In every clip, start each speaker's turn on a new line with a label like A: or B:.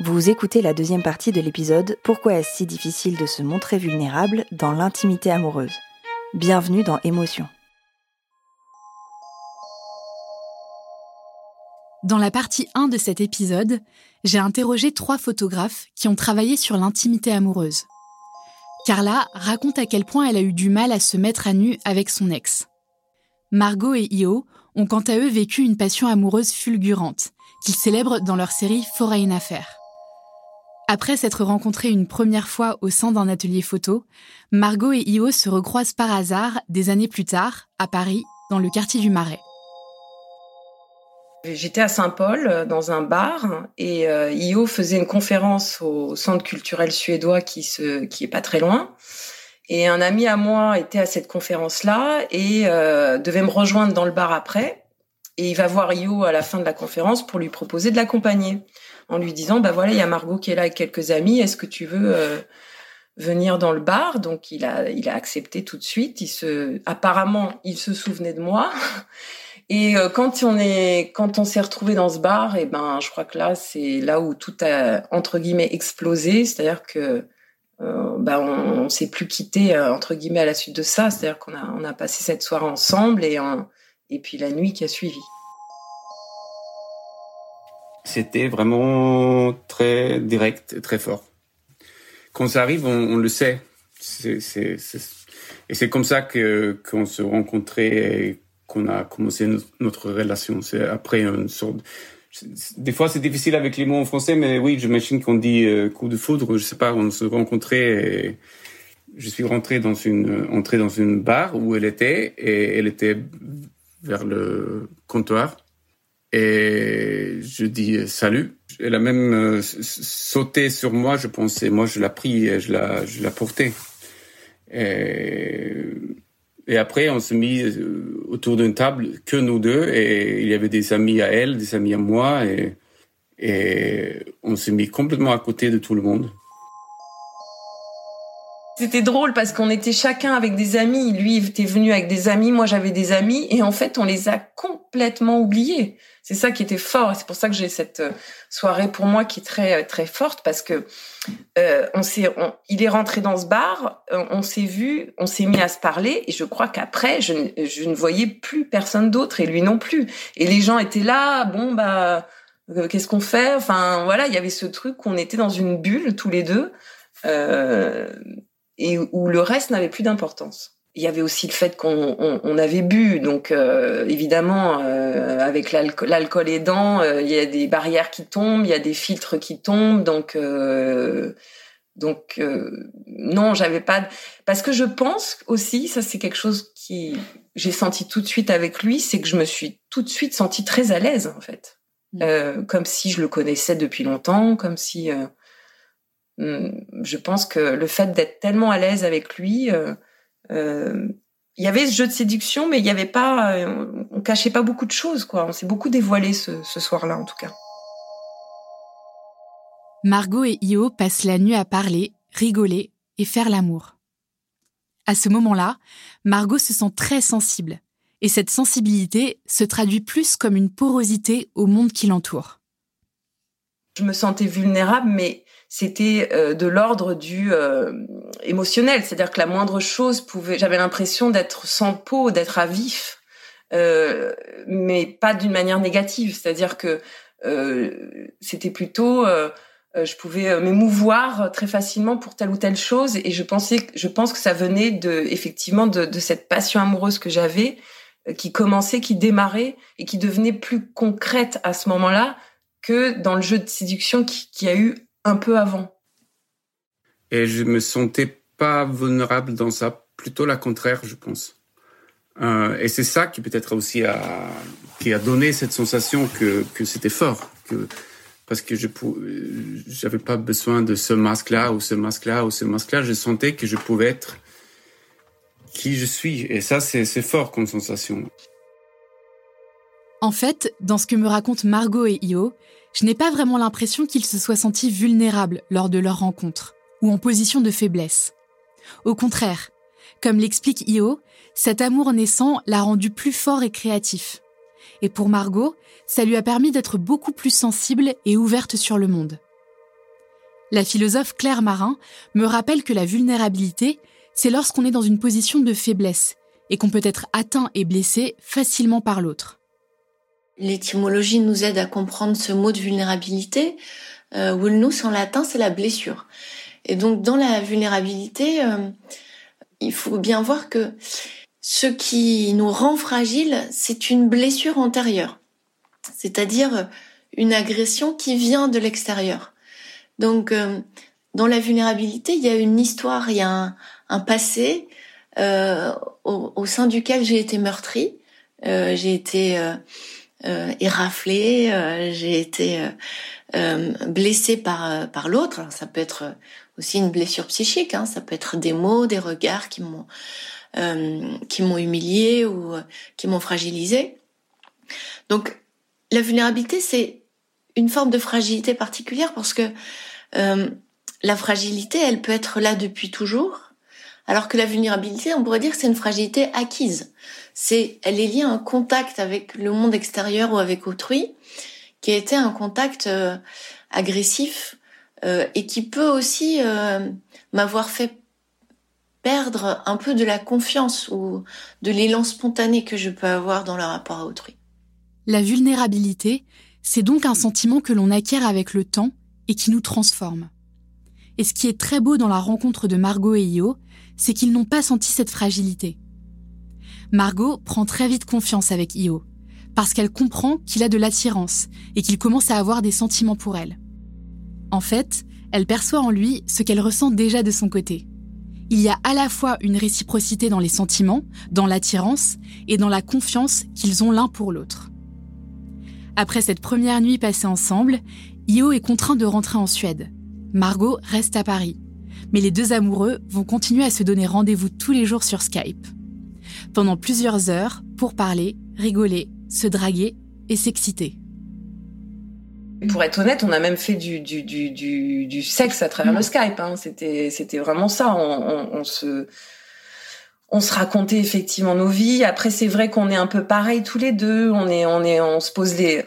A: Vous écoutez la deuxième partie de l'épisode Pourquoi est-ce si difficile de se montrer vulnérable dans l'intimité amoureuse? Bienvenue dans Émotion.
B: Dans la partie 1 de cet épisode, j'ai interrogé trois photographes qui ont travaillé sur l'intimité amoureuse. Carla raconte à quel point elle a eu du mal à se mettre à nu avec son ex. Margot et Io ont quant à eux vécu une passion amoureuse fulgurante, qu'ils célèbrent dans leur série Foreign Affair. Après s'être rencontrés une première fois au sein d'un atelier photo, Margot et Io se recroisent par hasard des années plus tard, à Paris, dans le quartier du Marais.
C: J'étais à Saint-Paul euh, dans un bar et euh, Io faisait une conférence au centre culturel suédois qui se qui est pas très loin. Et un ami à moi était à cette conférence-là et euh, devait me rejoindre dans le bar après. Et il va voir Io à la fin de la conférence pour lui proposer de l'accompagner en lui disant bah voilà il y a Margot qui est là avec quelques amis est-ce que tu veux euh, venir dans le bar? Donc il a il a accepté tout de suite. Il se apparemment il se souvenait de moi. Et euh, quand on est quand on s'est retrouvé dans ce bar et ben je crois que là c'est là où tout a entre guillemets explosé. C'est-à-dire que euh, ben on, on s'est plus quitté euh, entre guillemets à la suite de ça. C'est-à-dire qu'on a on a passé cette soirée ensemble et et puis la nuit qui a suivi
D: c'était vraiment très direct, très fort. Quand ça arrive, on, le sait. et c'est comme ça que qu'on se rencontrait et qu'on a commencé notre, relation. C'est après une sorte. Des fois, c'est difficile avec les mots en français, mais oui, j'imagine qu'on dit euh, coup de foudre. Je sais pas, on se rencontrait. Et je suis rentré dans une entré dans une bar où elle était et elle était vers le comptoir et je dis salut. Elle a même euh, sauté sur moi, je pensais. Moi, je l'ai pris et je la, je la porté. Et, et après, on s'est mis euh, autour d'une table, que nous deux, et il y avait des amis à elle, des amis à moi, et, et on s'est mis complètement à côté de tout le monde.
C: C'était drôle parce qu'on était chacun avec des amis. Lui était venu avec des amis, moi j'avais des amis, et en fait on les a complètement oubliés. C'est ça qui était fort, c'est pour ça que j'ai cette euh, soirée pour moi qui est très euh, très forte parce que euh, on s'est, il est rentré dans ce bar, on s'est vu, on s'est mis à se parler, et je crois qu'après je, je ne voyais plus personne d'autre et lui non plus. Et les gens étaient là, bon bah qu'est-ce qu'on fait? Enfin voilà, il y avait ce truc qu'on était dans une bulle tous les deux. Euh, et où le reste n'avait plus d'importance. Il y avait aussi le fait qu'on on, avait bu, donc euh, évidemment euh, avec l'alcool aidant, euh, il y a des barrières qui tombent, il y a des filtres qui tombent, donc euh, donc non, j'avais pas parce que je pense aussi, ça c'est quelque chose qui j'ai senti tout de suite avec lui, c'est que je me suis tout de suite sentie très à l'aise en fait, mmh. comme si je le connaissais depuis longtemps, comme si je pense que le fait d'être tellement à l'aise avec lui, euh, euh, il y avait ce jeu de séduction, mais il y avait pas, on cachait pas beaucoup de choses, quoi. On s'est beaucoup dévoilé ce soir-là, en tout cas.
B: Margot et Io passent la nuit à parler, rigoler et faire l'amour. À ce moment-là, Margot se sent très sensible, et cette sensibilité se traduit plus comme une porosité au monde qui l'entoure
C: je me sentais vulnérable, mais c'était euh, de l'ordre du euh, émotionnel, c'est-à-dire que la moindre chose pouvait, j'avais l'impression d'être sans peau, d'être à vif, euh, mais pas d'une manière négative, c'est-à-dire que c'était plutôt, je pouvais m'émouvoir très facilement pour telle ou telle chose, et je pensais, je pense que ça venait de effectivement de, de cette passion amoureuse que j'avais, qui commençait, qui démarrait et qui devenait plus concrète à ce moment-là que dans le jeu de séduction qui, qui a eu un peu avant.
D: Et je me sentais pas vulnérable dans ça, plutôt la contraire, je pense. Euh, et c'est ça qui peut-être aussi a, qui a donné cette sensation que, que c'était fort, que parce que je j'avais pas besoin de ce masque-là ou ce masque-là ou ce masque-là, je sentais que je pouvais être qui je suis. Et ça, c'est fort comme sensation.
B: En fait, dans ce que me racontent Margot et Io, je n'ai pas vraiment l'impression qu'ils se soient sentis vulnérables lors de leur rencontre, ou en position de faiblesse. Au contraire, comme l'explique Io, cet amour naissant l'a rendu plus fort et créatif. Et pour Margot, ça lui a permis d'être beaucoup plus sensible et ouverte sur le monde. La philosophe Claire Marin me rappelle que la vulnérabilité, c'est lorsqu'on est dans une position de faiblesse et qu'on peut être atteint et blessé facilement par l'autre.
E: L'étymologie nous aide à comprendre ce mot de vulnérabilité. Euh, en latin, c'est la blessure. Et donc dans la vulnérabilité, euh, il faut bien voir que ce qui nous rend fragile, c'est une blessure antérieure, c'est-à-dire une agression qui vient de l'extérieur. Donc euh, dans la vulnérabilité, il y a une histoire, il y a un, passé euh, au, au, sein duquel j'ai été meurtrie, euh, j'ai été euh, éraflée, euh, j'ai été euh, euh, blessée par par l'autre. Ça peut être aussi une blessure psychique. Hein. Ça peut être des mots, des regards qui m'ont qui m'ont humiliée ou qui m'ont fragilisée. Donc la vulnérabilité, c'est une forme de fragilité particulière parce que la fragilité, elle peut être là depuis toujours, alors que la vulnérabilité, on pourrait dire que c'est une fragilité acquise. C'est, elle est liée à un contact avec le monde extérieur ou avec autrui, qui a été un contact euh, agressif euh, et qui peut aussi euh, m'avoir fait perdre un peu de la confiance ou de l'élan spontané que je peux avoir dans le rapport à autrui.
B: La vulnérabilité, c'est donc un sentiment que l'on acquiert avec le temps et qui nous transforme. Et ce qui est très beau dans la rencontre de Margot et Io, c'est qu'ils n'ont pas senti cette fragilité. Margot prend très vite confiance avec Io, parce qu'elle comprend qu'il a de l'attirance et qu'il commence à avoir des sentiments pour elle. En fait, elle perçoit en lui ce qu'elle ressent déjà de son côté. Il y a à la fois une réciprocité dans les sentiments, dans l'attirance et dans la confiance qu'ils ont l'un pour l'autre. Après cette première nuit passée ensemble, Io est contraint de rentrer en Suède. Margot reste à Paris mais les deux amoureux vont continuer à se donner rendez-vous tous les jours sur Skype. Pendant plusieurs heures pour parler, rigoler, se draguer et s'exciter.
C: Pour être honnête, on a même fait du, du, du, du, sexe à travers le Skype. Hein. C'était, c'était vraiment ça. on se, on se racontait effectivement nos vies. Après, c'est vrai qu'on est un peu pareil tous les deux. On est, on est, on se pose les,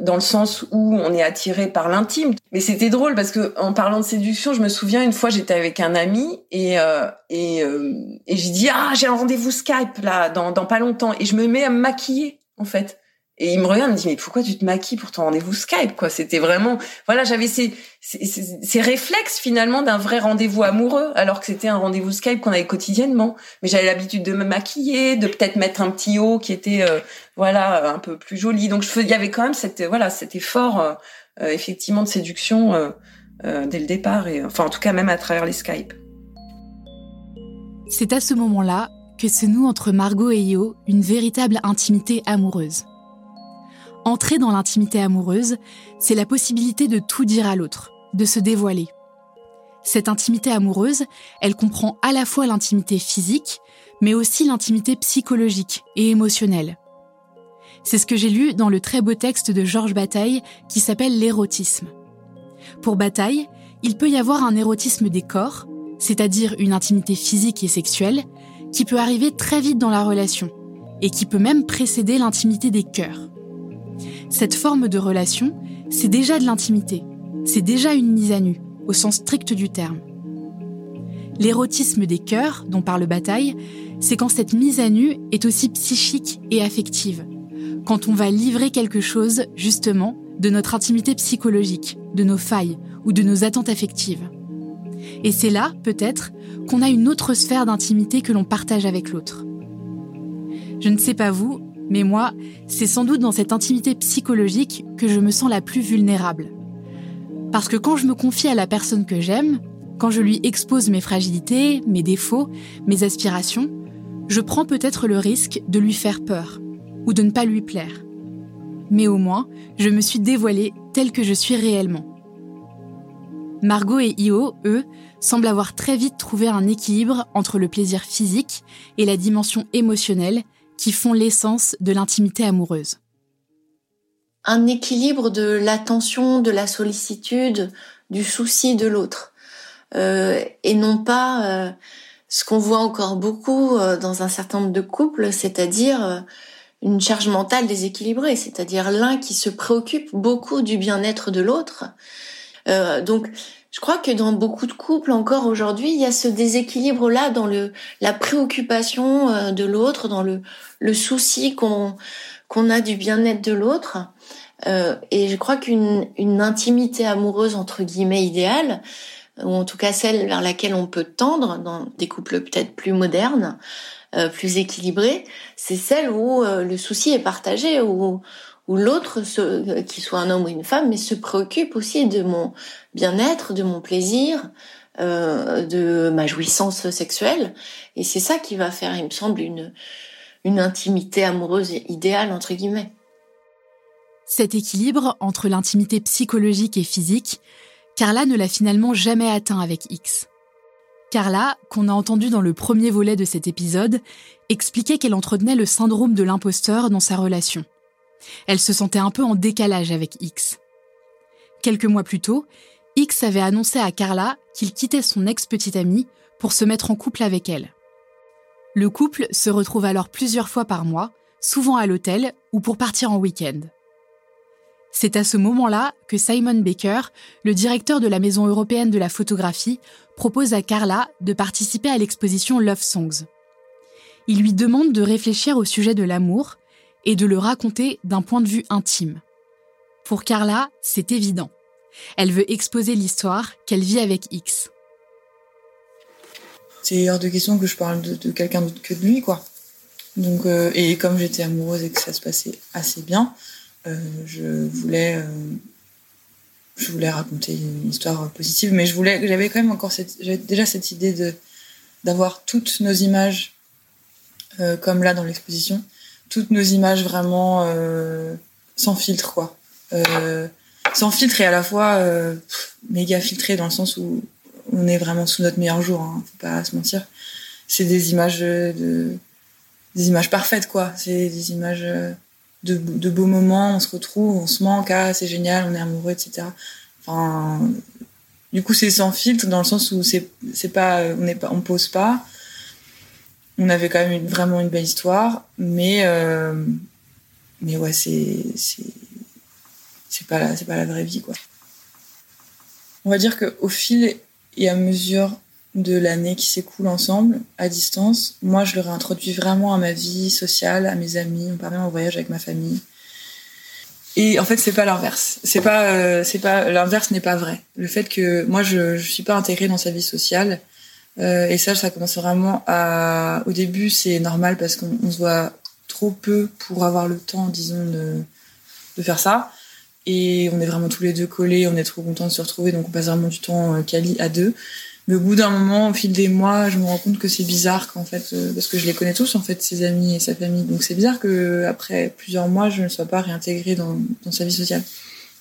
C: dans le sens où on est attiré par l'intime. Mais c'était drôle parce que en parlant de séduction, je me souviens une fois j'étais avec un ami et euh, et euh, et j'ai dit ah j'ai un rendez-vous Skype là dans dans pas longtemps et je me mets à me maquiller en fait. Et il me regarde, il me dit mais pourquoi tu te maquilles pour ton rendez-vous Skype quoi? C'était vraiment voilà j'avais ces, ces, ces, réflexes finalement d'un vrai rendez-vous amoureux alors que c'était un rendez-vous Skype qu'on avait quotidiennement. Mais j'avais l'habitude de me maquiller, de peut-être mettre un petit haut qui était euh, voilà un peu plus joli. Donc il y avait quand même cette voilà cet effort euh, euh, effectivement de séduction dès le départ et enfin en tout cas même à travers les Skype.
B: C'est à ce moment-là que se noue entre Margot et Io une véritable intimité amoureuse. Entrer dans l'intimité amoureuse, c'est la possibilité de tout dire à l'autre, de se dévoiler. Cette intimité amoureuse, elle comprend à la fois l'intimité physique, mais aussi l'intimité psychologique et émotionnelle. C'est ce que j'ai lu dans le très beau texte de Georges Bataille qui s'appelle l'érotisme. Pour Bataille, il peut y avoir un érotisme des corps, c'est-à-dire une intimité physique et sexuelle, qui peut arriver très vite dans la relation, et qui peut même précéder l'intimité des cœurs. Cette forme de relation, c'est déjà de l'intimité, c'est déjà une mise à nu, au sens strict du terme. L'érotisme des cœurs, dont parle Bataille, c'est quand cette mise à nu est aussi psychique et affective, quand on va livrer quelque chose, justement, de notre intimité psychologique, de nos failles ou de nos attentes affectives. Et c'est là, peut-être, qu'on a une autre sphère d'intimité que l'on partage avec l'autre. Je ne sais pas vous, mais moi, c'est sans doute dans cette intimité psychologique que je me sens la plus vulnérable. Parce que quand je me confie à la personne que j'aime, quand je lui expose mes fragilités, mes défauts, mes aspirations, je prends peut-être le risque de lui faire peur ou de ne pas lui plaire. Mais au moins, je me suis dévoilée telle que je suis réellement. Margot et Io, eux, semblent avoir très vite trouvé un équilibre entre le plaisir physique et la dimension émotionnelle qui font l'essence de l'intimité amoureuse.
E: Un équilibre de l'attention, de la sollicitude, du souci de l'autre. Euh, et non pas euh, ce qu'on voit encore beaucoup euh, dans un certain nombre de couples, c'est-à-dire une charge mentale déséquilibrée, c'est-à-dire l'un qui se préoccupe beaucoup du bien-être de l'autre. donc, je crois que dans beaucoup de couples encore aujourd'hui, il y a ce déséquilibre-là dans le la préoccupation de l'autre, dans le le souci qu'on qu'on a du bien-être de l'autre. Euh, et je crois qu'une une intimité amoureuse entre guillemets idéale, ou en tout cas celle vers laquelle on peut tendre dans des couples peut-être plus modernes, euh, plus équilibrés, c'est celle où euh, le souci est partagé, où, où l'autre, qu'il soit un homme ou une femme, mais se préoccupe aussi de mon bien-être, de mon plaisir, euh, de ma jouissance sexuelle. Et c'est ça qui va faire, il me semble, une, une intimité amoureuse idéale, entre guillemets.
B: Cet équilibre entre l'intimité psychologique et physique, Carla ne l'a finalement jamais atteint avec X. Carla, qu'on a entendu dans le premier volet de cet épisode, expliquait qu'elle entretenait le syndrome de l'imposteur dans sa relation. Elle se sentait un peu en décalage avec X. Quelques mois plus tôt, X avait annoncé à Carla qu'il quittait son ex-petite amie pour se mettre en couple avec elle. Le couple se retrouve alors plusieurs fois par mois, souvent à l'hôtel ou pour partir en week-end. C'est à ce moment-là que Simon Baker, le directeur de la Maison européenne de la photographie, propose à Carla de participer à l'exposition Love Songs. Il lui demande de réfléchir au sujet de l'amour et de le raconter d'un point de vue intime. Pour Carla, c'est évident. Elle veut exposer l'histoire qu'elle vit avec X.
F: C'est hors de question que je parle de, quelqu'un d'autre que de lui, quoi. Donc, euh, et comme j'étais amoureuse et que ça se passait assez bien, euh, je voulais, euh, je voulais raconter une histoire positive, mais je voulais, j'avais quand même encore déjà cette idée de d'avoir toutes nos images comme là dans l'exposition, toutes nos images vraiment sans filtre, quoi. sans filtre et à la fois méga filtré dans le sens où on est vraiment sous notre meilleur jour, hein, faut pas se mentir. C'est des images de, des images parfaites, quoi. C'est des images de, beaux moments, on se retrouve, on se manque, ah c'est génial, on est amoureux, etc. Enfin, du coup c'est sans filtre dans le sens où c'est c'est pas on n'est pas on pose pas. On avait quand même vraiment une belle histoire, mais euh, ouais c'est c'est pas la, vraie vie. On va dire que au fil et à mesure de l'année qui s'écoule ensemble, à distance. Moi, je le réintroduis vraiment à ma vie sociale, à mes amis. On part même en voyage avec ma famille. Et en fait, c'est pas l'inverse. Euh, pas l'inverse n'est pas vrai. Le fait que moi, je, je suis pas intégrée dans sa vie sociale. Euh, et ça, ça commence vraiment à. Au début, c'est normal parce qu'on se voit trop peu pour avoir le temps, disons, de, faire ça. Et on est vraiment tous les deux collés, on est trop contents de se retrouver, donc on passe vraiment du temps euh, quali à deux. Mais au bout d'un moment, au fil des mois, je me rends compte que c'est bizarre qu'en fait, euh, parce que je les connais tous en fait, ses amis et sa famille. Donc c'est bizarre que après plusieurs mois, je ne sois pas réintégrée dans, dans sa vie sociale.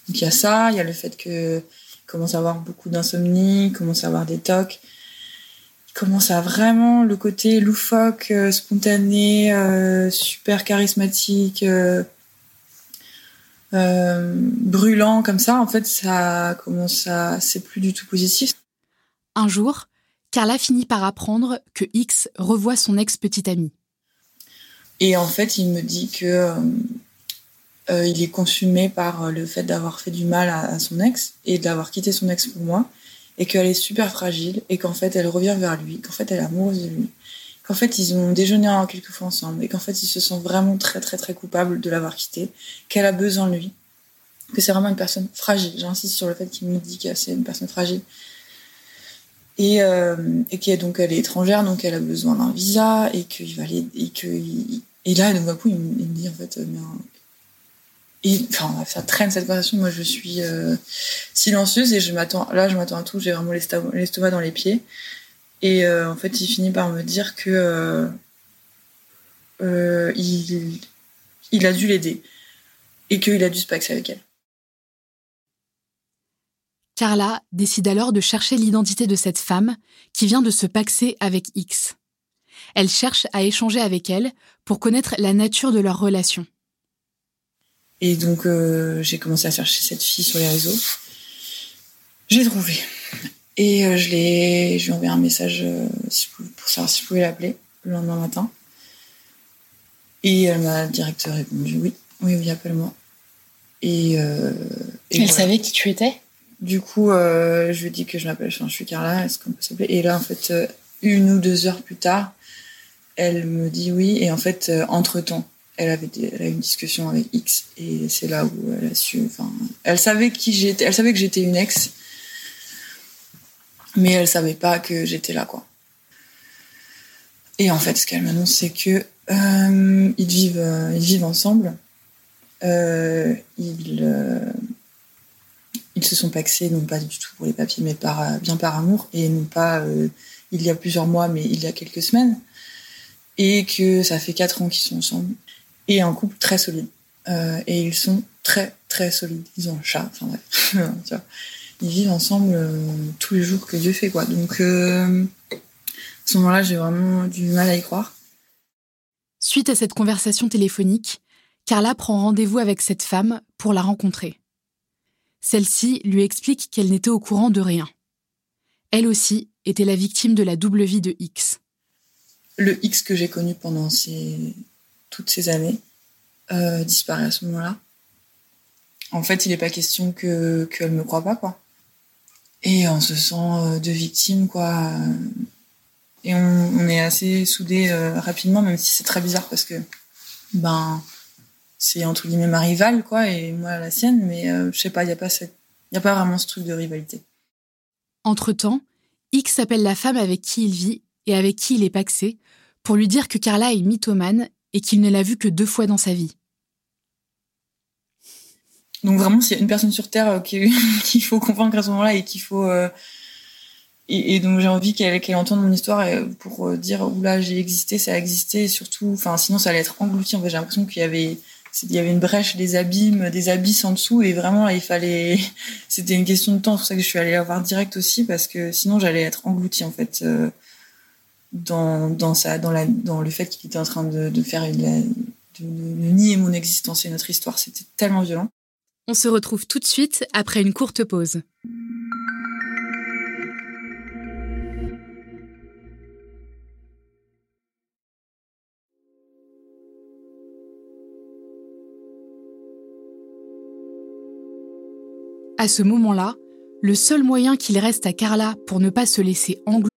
F: Donc il y a ça, il y a le fait que commence à avoir beaucoup d'insomnie, commence à avoir des tocs, commence à vraiment le côté loufoque, euh, spontané, euh, super charismatique, brûlant comme ça. En fait, ça commence à, c'est plus du tout positif.
B: Un jour, Carla finit par apprendre que X revoit son ex-petite amie.
F: Et en fait, il me dit que euh, euh, il est consumé par euh, le fait d'avoir fait du mal à, son ex et d'avoir quitté son ex pour moi, et qu'elle est super fragile, et qu'en fait elle revient vers lui, qu'en fait elle est amoureuse de lui, qu'en fait ils ont déjeuné quelques fois ensemble, et qu'en fait il se sent vraiment très très très coupable de l'avoir quitté, qu'elle a besoin de lui, que c'est vraiment une personne fragile. J'insiste sur le fait qu'il me dit que c'est une personne fragile. Et, euh, et est donc elle est étrangère, donc elle a besoin d'un visa, et qu'il va aller, et que et là, d'un coup, il, me dit en fait, mais enfin, ça traîne cette conversation. Moi, je suis euh, silencieuse et je m'attends. Là, je m'attends à tout. J'ai vraiment l'estomac dans les pieds. Et euh, en fait, il finit par me dire que euh, il, il a dû l'aider et qu'il a dû se paxer avec elle.
B: Carla décide alors de chercher l'identité de cette femme qui vient de se paxer avec X. Elle cherche à échanger avec elle pour connaître la nature de leur relation.
F: Et donc, euh, j'ai commencé à chercher cette fille sur les réseaux. J'ai trouvé. Et euh, je l'ai, je lui ai envoyé un message euh, pour savoir si je pouvais l'appeler le lendemain matin. Et elle m'a direct répondu oui, oui, oui, appelle-moi. Et,
B: elle savait qui tu étais?
F: Du coup, je lui ai dit que je m'appelle, je suis Carla, est-ce qu'on peut s'appeler? Et là, en fait, une ou deux heures plus tard, elle me dit oui. Et en fait, entre-temps, elle avait a eu une discussion avec X et c'est là où elle a su enfin elle savait qui j'étais elle savait que j'étais une ex mais elle savait pas que j'étais là quoi. Et en fait ce qu'elle m'annonce c'est que euh, ils vivent euh, ils vivent ensemble. Euh, ils se sont paxés non pas du tout pour les papiers mais bien par amour et non pas il y a plusieurs mois mais il y a quelques semaines. Et que ça fait quatre ans qu'ils sont ensemble et un couple très solide. Euh, et ils sont très très solides. Ils ont un chat, enfin bref. ils vivent ensemble euh, tous les jours que Dieu fait quoi. Donc euh, à ce moment-là, j'ai vraiment du mal à y croire.
B: Suite à cette conversation téléphonique, Carla prend rendez-vous avec cette femme pour la rencontrer. Celle-ci lui explique qu'elle n'était au courant de rien. Elle aussi était la victime de la double vie de X.
F: Le X que j'ai connu pendant ces toutes ces années euh, disparaît à ce moment-là. En fait, il n'est pas question que qu'elle me croit pas, quoi. Et on se sent euh, de victime, quoi. Et on, est assez soudés euh, rapidement, même si c'est très bizarre parce que, ben, c'est entre guillemets ma rivale, quoi, et moi la sienne, mais euh, je sais pas, il n'y a, pas y a pas vraiment ce truc de rivalité.
B: Entre-temps, X appelle la femme avec qui il vit et avec qui il est paxé pour lui dire que Carla est mythomane et qu'il ne l'a vu que deux fois dans sa vie.
F: Donc vraiment, s'il y a une personne sur Terre euh, qu'il faut convaincre à ce moment-là et qu'il faut... Euh, et, donc j'ai envie qu'elle entende mon histoire pour euh, dire, oula, j'ai existé, ça a existé, surtout, enfin sinon ça allait être englouti. En fait, j'ai l'impression qu'il y avait... Il y avait une brèche, des abîmes, des abysses en dessous, et vraiment là, il fallait. C'était une question de temps. C'est pour ça que je suis allée la voir direct aussi, parce que sinon j'allais être engloutie en fait dans, dans, ça, dans, la, dans le fait qu'il était en train de, de faire de, nier mon existence et notre histoire. C'était tellement violent.
B: On se retrouve tout de suite après une courte pause. À ce moment-là, le seul moyen qu'il reste à Carla pour ne pas se laisser engloutir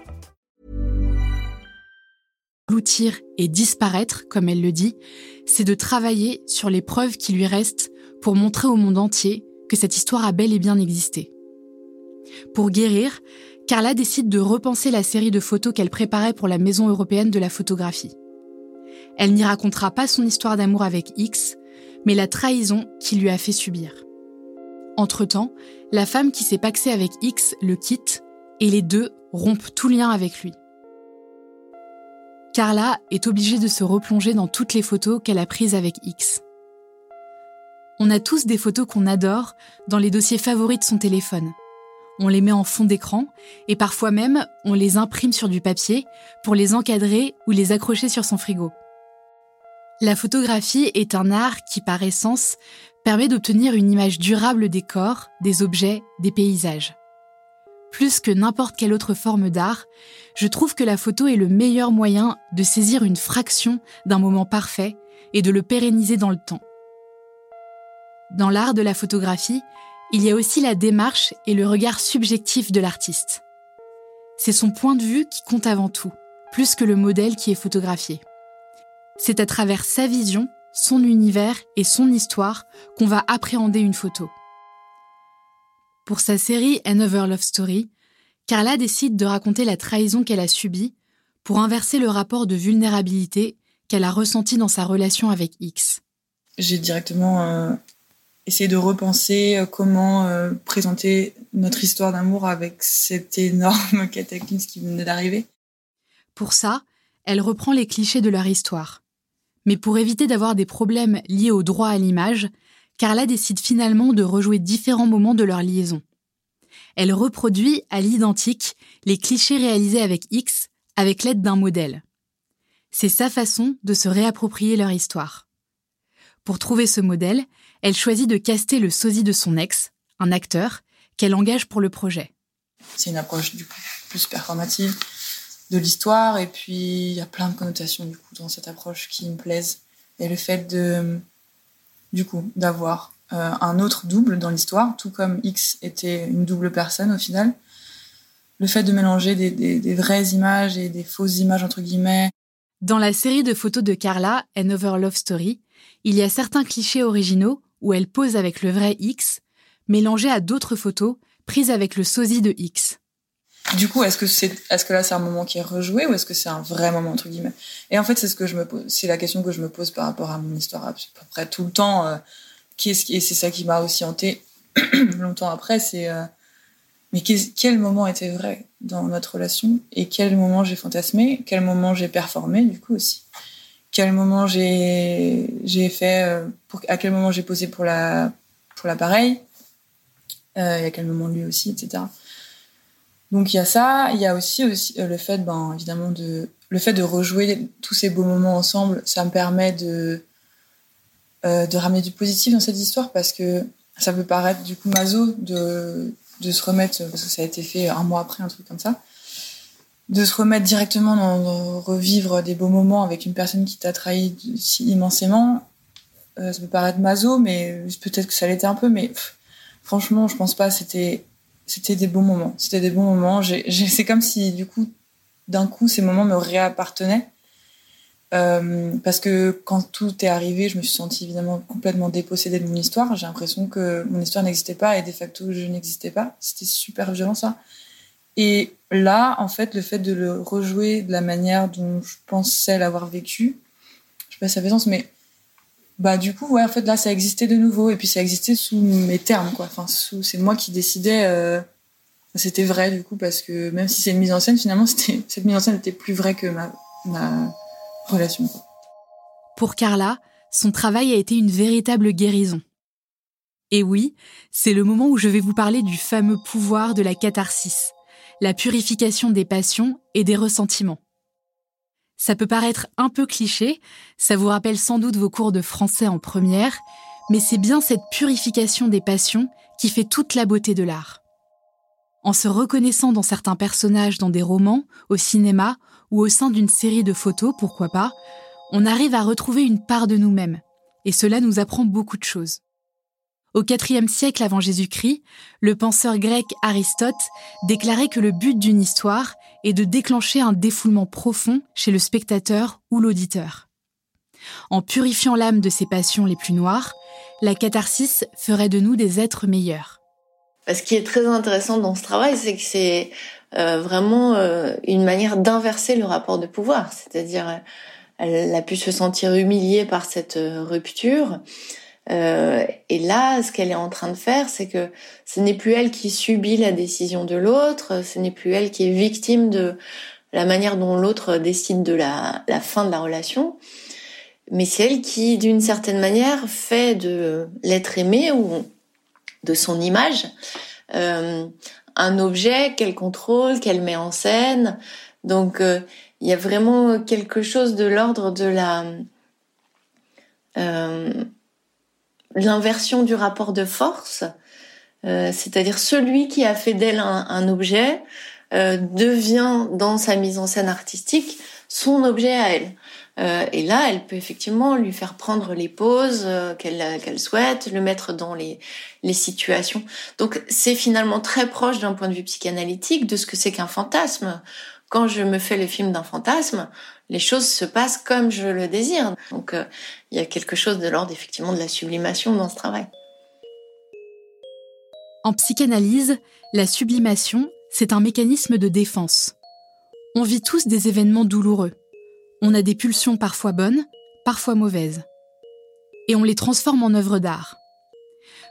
B: Et disparaître, comme elle le dit, c'est de travailler sur les preuves qui lui restent pour montrer au monde entier que cette histoire a bel et bien existé. Pour guérir, Carla décide de repenser la série de photos qu'elle préparait pour la Maison européenne de la photographie. Elle n'y racontera pas son histoire d'amour avec X, mais la trahison qu'il lui a fait subir. Entre-temps, la femme qui s'est paxée avec X le quitte et les deux rompent tout lien avec lui. Carla est obligée de se replonger dans toutes les photos qu'elle a prises avec X. On a tous des photos qu'on adore dans les dossiers favoris de son téléphone. On les met en fond d'écran et parfois même on les imprime sur du papier pour les encadrer ou les accrocher sur son frigo. La photographie est un art qui, par essence, permet d'obtenir une image durable des corps, des objets, des paysages. Plus que n'importe quelle autre forme d'art, je trouve que la photo est le meilleur moyen de saisir une fraction d'un moment parfait et de le pérenniser dans le temps. Dans l'art de la photographie, il y a aussi la démarche et le regard subjectif de l'artiste. C'est son point de vue qui compte avant tout, plus que le modèle qui est photographié. C'est à travers sa vision, son univers et son histoire qu'on va appréhender une photo. Pour sa série Another Love Story, Carla décide de raconter la trahison qu'elle a subie pour inverser le rapport de vulnérabilité qu'elle a ressenti dans sa relation avec X.
F: J'ai directement euh, essayé de repenser euh, comment euh, présenter notre histoire d'amour avec cette énorme cataclysme qui venait d'arriver.
B: Pour ça, elle reprend les clichés de leur histoire. Mais pour éviter d'avoir des problèmes liés au droit à l'image, Carla décide finalement de rejouer différents moments de leur liaison. Elle reproduit à l'identique les clichés réalisés avec X avec l'aide d'un modèle. C'est sa façon de se réapproprier leur histoire. Pour trouver ce modèle, elle choisit de caster le sosie de son ex, un acteur, qu'elle engage pour le projet.
F: C'est une approche du coup plus performative de l'histoire et puis il y a plein de connotations du coup dans cette approche qui me plaisent et le fait de du coup d'avoir euh, un autre double dans l'histoire tout comme X était une double personne au final. Le fait de mélanger des, vraies images et des fausses images entre guillemets.
B: Dans la série de photos de Carla Over Love Story il y a certains clichés originaux où elle pose avec le vrai X mélangés à d'autres photos prises avec le sosie de X
F: du coup, est-ce que c'est, est-ce que là c'est un moment qui est rejoué ou est-ce que c'est un vrai moment entre guillemets? Et en fait, c'est ce que je me pose, c'est la question que je me pose par rapport à mon histoire à peu près tout le temps. Euh, qu'est-ce et c'est ça qui m'a aussi hanté longtemps après, c'est euh, mais quel moment était vrai dans notre relation et quel moment j'ai fantasmé, quel moment j'ai performé du coup aussi, quel moment j'ai j'ai fait, euh, pour, à quel moment j'ai posé pour la pour l'appareil, et à quel moment lui aussi, etc. Donc il y a ça, il y a aussi, aussi euh, le fait, ben, évidemment, de, le fait de rejouer tous ces beaux moments ensemble, ça me permet de, euh, ramener du positif dans cette histoire parce que ça peut paraître du coup maso de, se remettre, parce que ça a été fait un mois après, un truc comme ça, de se remettre directement dans, revivre des beaux moments avec une personne qui t'a trahi si immensément. Euh, ça peut paraître maso, mais peut-être que ça l'était un peu, mais franchement, je pense pas. C'était c'était des bons moments. C'était des bons moments. c'est comme si, du coup, d'un coup, ces moments me réappartenaient. Euh, parce que quand tout est arrivé, je me suis sentie évidemment complètement dépossédée de mon histoire. J'ai l'impression que mon histoire n'existait pas et de facto, je n'existais pas. C'était super violent, ça. Et là, en fait, le fait de le rejouer de la manière dont je pensais l'avoir vécu, je sais pas si ça fait sens, mais bah du coup ouais en fait là ça existait de nouveau et puis ça existait sous mes termes quoi. Enfin sous c'est moi qui décidais euh, c'était vrai du coup parce que même si c'est une mise en scène finalement cette mise en scène était plus vraie que ma ma relation
B: pour Carla son travail a été une véritable guérison. Et oui c'est le moment où je vais vous parler du fameux pouvoir de la catharsis la purification des passions et des ressentiments ça peut paraître un peu cliché, ça vous rappelle sans doute vos cours de français en première, mais c'est bien cette purification des passions qui fait toute la beauté de l'art. En se reconnaissant dans certains personnages dans des romans, au cinéma ou au sein d'une série de photos, pourquoi pas, on arrive à retrouver une part de nous-mêmes, et cela nous apprend beaucoup de choses. Au IVe siècle avant Jésus-Christ, le penseur grec Aristote déclarait que le but d'une histoire est de déclencher un défoulement profond chez le spectateur ou l'auditeur. En purifiant l'âme de ses passions les plus noires, la catharsis ferait de nous des êtres meilleurs.
E: Ce qui est très intéressant dans ce travail, c'est que c'est euh, vraiment euh, une manière d'inverser le rapport de pouvoir. C'est-à-dire, elle a pu se sentir humiliée par cette euh, rupture. Euh, et là, ce qu'elle est en train de faire, c'est que ce n'est plus elle qui subit la décision de l'autre, ce n'est plus elle qui est victime de la manière dont l'autre décide de la, fin de la relation, mais c'est elle qui, d'une certaine manière, fait de l'être aimé ou de son image euh, un objet qu'elle contrôle, qu'elle met en scène. Donc euh, il y a vraiment quelque chose de l'ordre de la l'inversion du rapport de force, euh, c'est-à-dire celui qui a fait d'elle un, un, objet euh, devient dans sa mise en scène artistique son objet à elle. Euh, et là, elle peut effectivement lui faire prendre les pauses euh, qu'elle souhaite, le mettre dans les, les situations. Donc c'est finalement très proche d'un point de vue psychanalytique de ce que c'est qu'un fantasme. Quand je me fais le film d'un fantasme, les choses se passent comme je le désire. Donc euh, il y a quelque chose de l'ordre effectivement de la sublimation dans ce travail.
B: En psychanalyse, la sublimation, c'est un mécanisme de défense. On vit tous des événements douloureux on a des pulsions parfois bonnes, parfois mauvaises. Et on les transforme en œuvres d'art.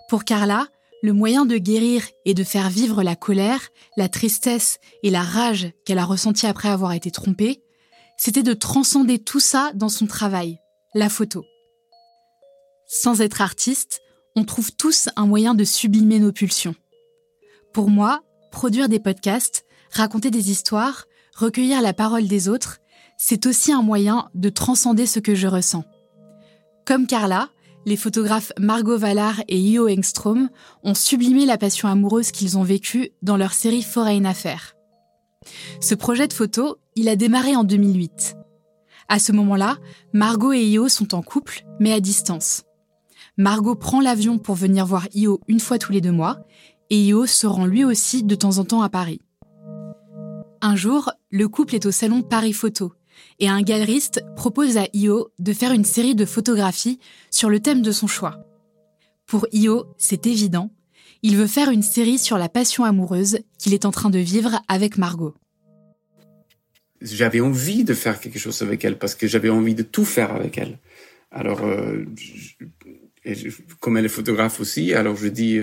B: Pour Carla, le moyen de guérir et de faire vivre la colère, la tristesse et la rage qu'elle a ressentie après avoir été trompée, c'était de transcender tout ça dans son travail, la photo. Sans être artiste, on trouve tous un moyen de sublimer nos pulsions. Pour moi, produire des podcasts, raconter des histoires, recueillir la parole des autres, c'est aussi un moyen de transcender ce que je ressens. Comme Carla, les photographes Margot Vallard et Io Engstrom ont sublimé la passion amoureuse qu'ils ont vécue dans leur série Foreign Affair. Ce projet de photo, il a démarré en 2008. À ce moment-là, Margot et Io sont en couple, mais à distance. Margot prend l'avion pour venir voir Io une fois tous les deux mois, et Io se rend lui aussi de temps en temps à Paris. Un jour, le couple est au salon Paris Photo, et un galeriste propose à Io de faire une série de photographies sur le thème de son choix. Pour Io, c'est évident, il veut faire une série sur la passion amoureuse qu'il est en train de vivre avec Margot.
D: J'avais envie de faire quelque chose avec elle parce que j'avais envie de tout faire avec elle. Alors, euh, comme elle est photographe aussi, alors je dis,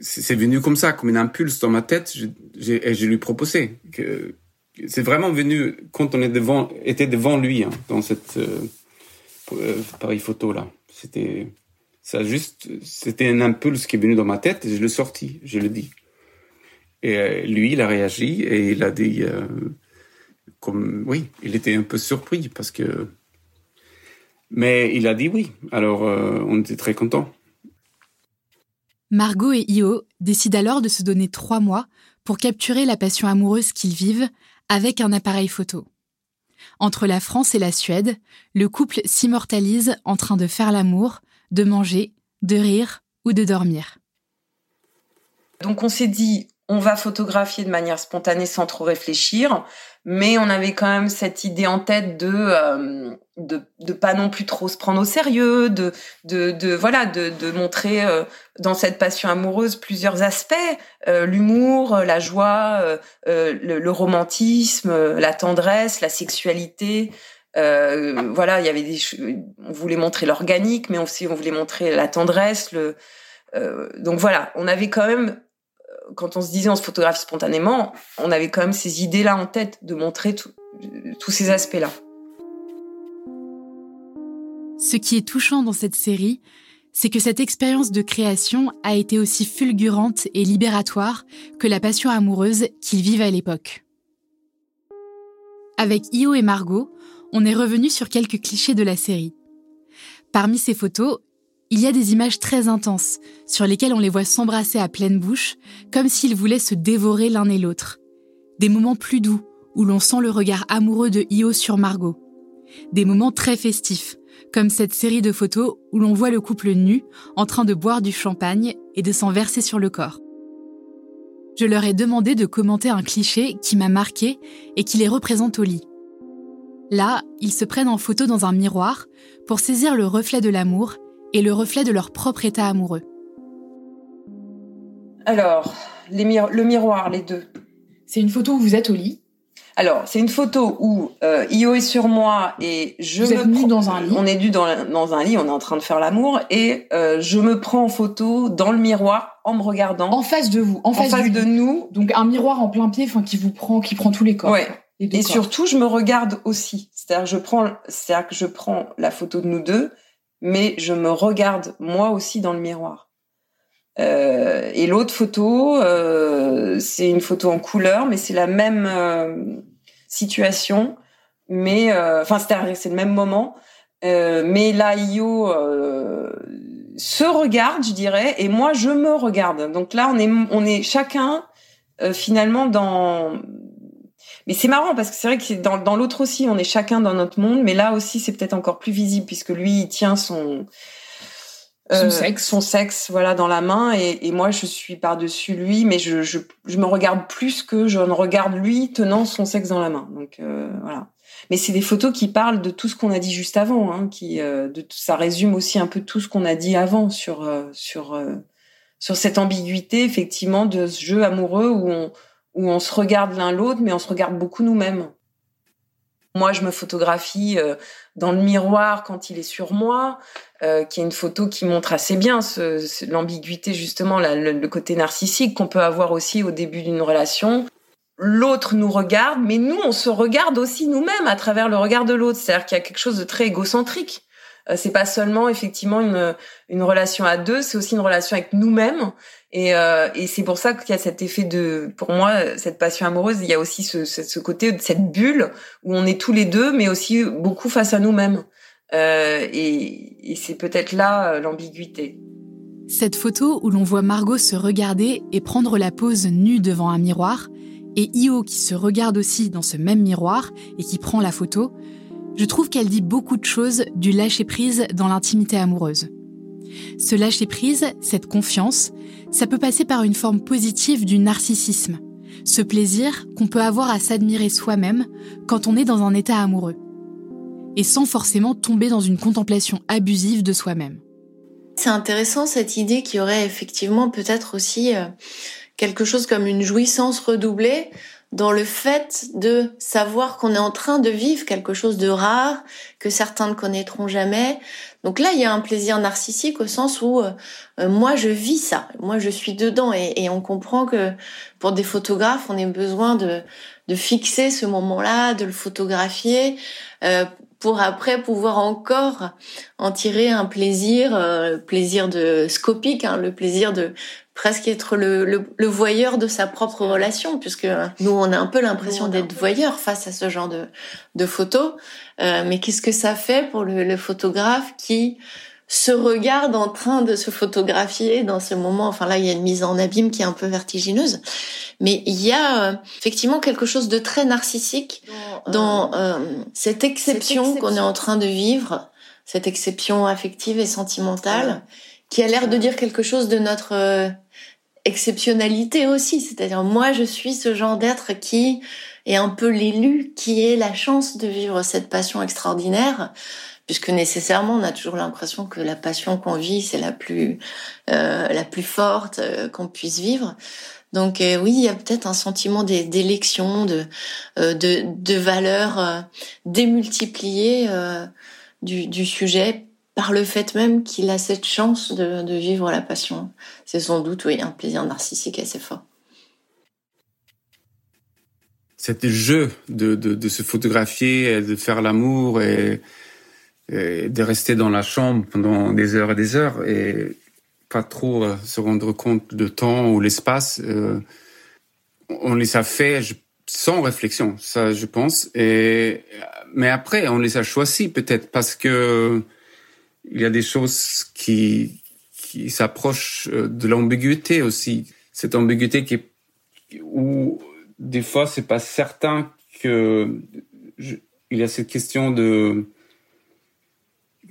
D: c'est venu comme ça, comme une impulse dans ma tête, et je lui proposé que c'est vraiment venu quand on était devant lui hein, dans cette euh, euh, Paris photo là. C'était ça juste, c'était un impulse qui est venu dans ma tête et je l'ai sorti, je le dis. Et euh, lui, il a réagi et il a dit, comme oui, il était un peu surpris parce que, mais il a dit oui. Alors on était très contents.
B: Margot et Io décident alors de se donner trois mois pour capturer la passion amoureuse qu'ils vivent avec un appareil photo. Entre la France et la Suède, le couple s'immortalise en train de faire l'amour, de manger, de rire ou de dormir.
C: Donc on s'est dit, on va photographier de manière spontanée sans trop réfléchir, mais on avait quand même cette idée en tête de euh, de, pas non plus trop se prendre au sérieux, de de, voilà de, de montrer euh, dans cette passion amoureuse plusieurs aspects euh, l'humour, la joie, le, le, romantisme, la tendresse, la sexualité. Voilà, il y avait des on voulait montrer l'organique, mais aussi on voulait montrer la tendresse. Le donc voilà, on avait quand même quand on se disait on se photographie spontanément, on avait quand même ces idées-là en tête de montrer tous ces aspects-là.
B: Ce qui est touchant dans cette série, c'est que cette expérience de création a été aussi fulgurante et libératoire que la passion amoureuse qu'ils vivent à l'époque. Avec Io et Margot, on est revenu sur quelques clichés de la série. Parmi ces photos, il y a des images très intenses, sur lesquelles on les voit s'embrasser à pleine bouche, comme s'ils voulaient se dévorer l'un et l'autre. Des moments plus doux, où l'on sent le regard amoureux de Io sur Margot. Des moments très festifs, comme cette série de photos où l'on voit le couple nu, en train de boire du champagne et de s'en verser sur le corps. Je leur ai demandé de commenter un cliché qui m'a marqué et qui les représente au lit. Là, ils se prennent en photo dans un miroir pour saisir le reflet de l'amour et le reflet de leur propre état amoureux.
C: Alors, le miroir, les deux.
G: C'est une photo où vous êtes au lit?
C: Alors, c'est une photo où euh, Io est sur moi et je
G: vous êtes nu dans un lit?
C: On est nu dans, un lit, on est en train de faire l'amour et euh, je me prends en photo dans le miroir en me regardant.
G: En face de vous, en, face,
C: de nous.
G: Donc un miroir en plein pied, enfin qui vous prend, qui prend tous les corps.
C: Ouais. Et, surtout, je me regarde aussi. C'est-à-dire, je prends, c'est-à-dire que je prends la photo de nous deux, mais je me regarde moi aussi dans le miroir. Euh, et l'autre photo, euh, c'est une photo en couleur, mais c'est la même euh, situation, mais euh, enfin, c'est le même moment. Euh, mais là, Io se regarde, je dirais, et moi, je me regarde. Donc là, on est, on est chacun finalement dans mais c'est marrant parce que c'est vrai que dans, dans l'autre aussi, on est chacun dans notre monde, mais là aussi, c'est peut-être encore plus visible puisque lui, il tient son
G: son euh, sexe,
C: son sexe, voilà, dans la main, et, et moi, je suis par dessus lui, mais je, je, je, me regarde plus que je ne regarde lui tenant son sexe dans la main. Donc euh, voilà. Mais c'est des photos qui parlent de tout ce qu'on a dit juste avant, hein, qui euh, de ça résume aussi un peu tout ce qu'on a dit avant sur euh, sur sur cette ambiguïté effectivement de ce jeu amoureux où on où on se regarde l'un l'autre, mais on se regarde beaucoup nous-mêmes. Moi, je me photographie euh, dans le miroir quand il est sur moi, euh, qui est une photo qui montre assez bien l'ambiguïté, justement, le, côté narcissique qu'on peut avoir aussi au début d'une relation. L'autre nous regarde, mais nous, on se regarde aussi nous-mêmes à travers le regard de l'autre. C'est-à-dire qu'il y a quelque chose de très égocentrique. Euh, c'est pas seulement effectivement une, une relation à deux, c'est aussi une relation avec nous-mêmes. Et, euh, et c'est pour ça qu'il y a cet effet de, pour moi, cette passion amoureuse. Il y a aussi ce, ce, ce côté cette bulle où on est tous les deux, mais aussi beaucoup face à nous-mêmes. Euh, et, et c'est peut-être là euh, l'ambiguïté.
B: Cette photo où l'on voit Margot se regarder et prendre la pose nue devant un miroir, et Io qui se regarde aussi dans ce même miroir et qui prend la photo, je trouve qu'elle dit beaucoup de choses du lâcher-prise dans l'intimité amoureuse. Ce lâcher-prise, cette confiance, ça peut passer par une forme positive du narcissisme, ce plaisir qu'on peut avoir à s'admirer soi-même quand on est dans un état amoureux, et sans forcément tomber dans une contemplation abusive de soi-même.
E: C'est intéressant cette idée qui aurait effectivement peut-être aussi euh, quelque chose comme une jouissance redoublée dans le fait de savoir qu'on est en train de vivre quelque chose de rare que certains ne connaîtront jamais. Donc là, il y a un plaisir narcissique au sens où euh, euh, moi je vis ça, moi je suis dedans et, on comprend que pour des photographes, on a besoin de, de fixer ce moment-là, de le photographier euh, pour après pouvoir encore en tirer un plaisir, euh, plaisir de scopique, hein, le plaisir de presque être le, le, voyeur de sa propre relation, puisque nous, on a un peu l'impression d'être voyeur face à ce genre de, de photos. Euh, mais qu'est-ce que ça fait pour le, le, photographe qui se regarde en train de se photographier dans ce moment. Enfin là, il y a une mise en abîme qui est un peu vertigineuse. Mais il y a euh, effectivement quelque chose de très narcissique dans, euh, euh, cette exception, qu'on est en train de vivre, cette exception affective et sentimentale, qui a l'air de dire quelque chose de notre exceptionnalité aussi. C'est-à-dire, moi, je suis ce genre d'être qui est un peu l'élu, qui est la chance de vivre cette passion extraordinaire, puisque nécessairement, on a toujours l'impression que la passion qu'on vit, c'est la plus, euh, la plus forte euh, qu'on puisse vivre. Donc euh, oui, il y a peut-être un sentiment d'élection, de, de, de valeur démultipliée du, du sujet par le fait même qu'il a cette chance de, de vivre la passion. C'est sans doute oui, un plaisir narcissique assez fort.
D: Cet jeu de, de, de se photographier, de faire l'amour et, et, de rester dans la chambre pendant des heures et des heures et pas trop euh, se rendre compte de temps ou l'espace, euh, on les a fait sans réflexion, ça je pense. Et mais après, on les a choisis peut-être parce que il y a des choses qui, qui s'approchent euh, de l'ambiguïté aussi. Cette ambiguïté qui est, où des fois c'est pas certain que il y a cette question de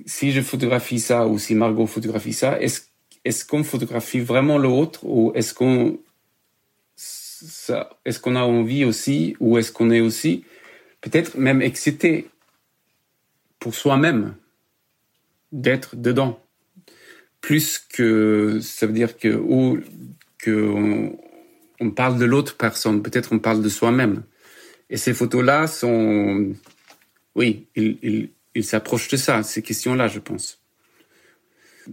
D: si je photographie ça ou si Margot photographie ça, est-ce qu'on photographie vraiment l'autre ou est-ce qu'on est-ce qu'on a envie aussi ou est-ce qu'on est aussi peut-être même excité pour soi-même d'être dedans? Plus que ça veut dire que ou que on, parle de l'autre personne, peut-être on parle de soi-même. Et ces photos-là sont, oui, ils il, s'approchent de ça, ces questions-là, je pense.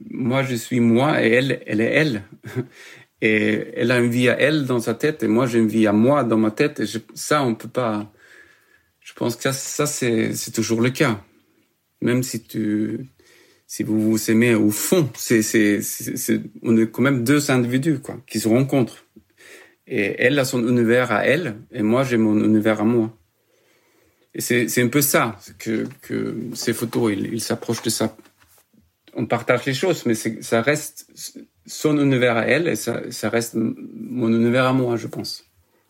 D: Moi, je suis moi et elle, elle est elle. Et elle a une vie à elle dans sa tête et moi j'ai une vie à moi dans ma tête. Et ça, on peut pas, Je pense que ça, c'est toujours le cas. Même si tu, si vous vous aimez au fond, c'est, on est quand même deux individus, quoi, qui se rencontrent. Et elle a son univers à elle, et moi j'ai mon univers à moi. Et c'est, un peu ça, que, que ces photos, ils s'approchent de ça. On partage les choses, mais ça reste son univers à elle, et ça, ça reste mon univers à moi, je pense.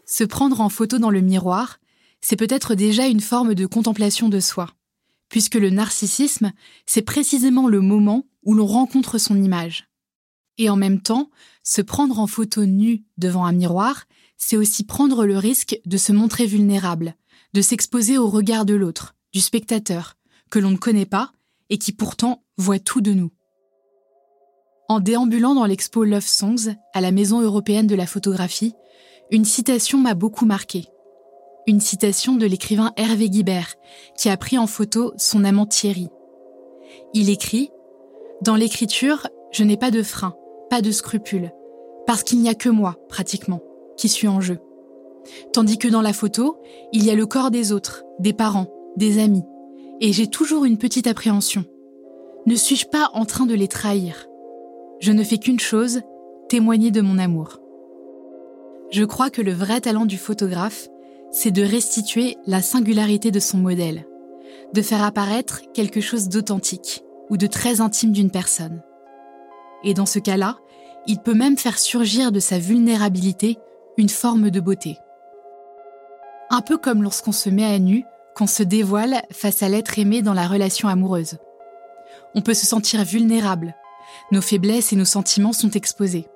B: Se prendre en photo dans le miroir, c'est peut-être déjà une forme de contemplation de soi, puisque le narcissisme, c'est précisément le moment où l'on rencontre son image. Et en même temps, se prendre en photo nue devant un miroir, c'est aussi prendre le risque de se montrer vulnérable, de s'exposer au regard de l'autre, du spectateur, que l'on ne connaît pas et qui pourtant voit tout de nous. En déambulant dans l'expo Love Songs à la Maison européenne de la photographie, une citation m'a beaucoup marqué. Une citation de l'écrivain Hervé Guibert, qui a pris en photo son amant Thierry. Il écrit Dans l'écriture, je n'ai pas de frein, pas de scrupule, parce qu'il n'y a que moi, pratiquement, qui suis en jeu. Tandis que dans la photo, il y a le corps des autres, des parents, des amis, et j'ai toujours une petite appréhension. Ne suis-je pas en train de les trahir? Je ne fais qu'une chose, témoigner de mon amour. Je crois que le vrai talent du photographe, c'est de restituer la singularité de son modèle, de faire apparaître quelque chose d'authentique ou de très intime d'une personne. Et dans ce cas-là, il peut même faire surgir de sa vulnérabilité une forme de beauté. Un peu comme lorsqu'on se met à nu, qu'on se dévoile face à l'être aimé dans la relation amoureuse. On peut se sentir vulnérable, nos faiblesses et nos sentiments sont exposés.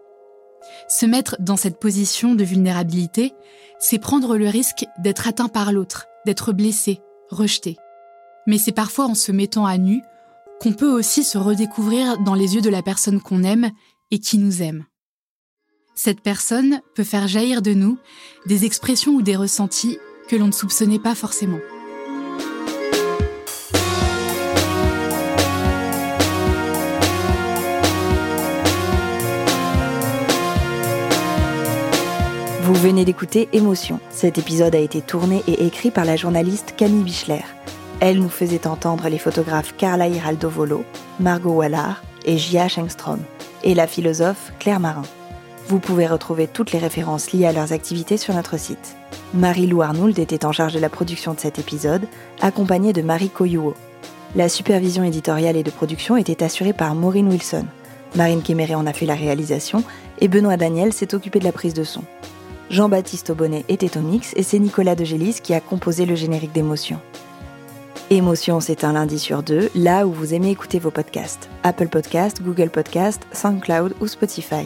B: Se mettre dans cette position de vulnérabilité, c'est prendre le risque d'être atteint par l'autre, d'être blessé, rejeté. Mais c'est parfois en se mettant à nu qu'on peut aussi se redécouvrir dans les yeux de la personne qu'on aime et qui nous aime. Cette personne peut faire jaillir de nous des expressions ou des ressentis que l'on ne soupçonnait pas forcément.
A: Vous venez d'écouter Émotion. Cet épisode a été tourné et écrit par la journaliste Camille Bichler. Elle nous faisait entendre les photographes Carla Hiraldovolo, Margot Wallard et Jia Schengstrom, et la philosophe Claire Marin. Vous pouvez retrouver toutes les références liées à leurs activités sur notre site. Marie-Lou Arnould était en charge de la production de cet épisode, accompagnée de Marie Koyuo. La supervision éditoriale et de production était assurée par Maureen Wilson. Marine Kéméré en a fait la réalisation et Benoît Daniel s'est occupé de la prise de son. Jean-Baptiste Aubonnet était au mix et c'est Nicolas de Gélis qui a composé le générique d'émotion. Émotion, c'est un lundi sur deux, là où vous aimez écouter vos podcasts. Apple Podcast, Google Podcast, SoundCloud ou Spotify.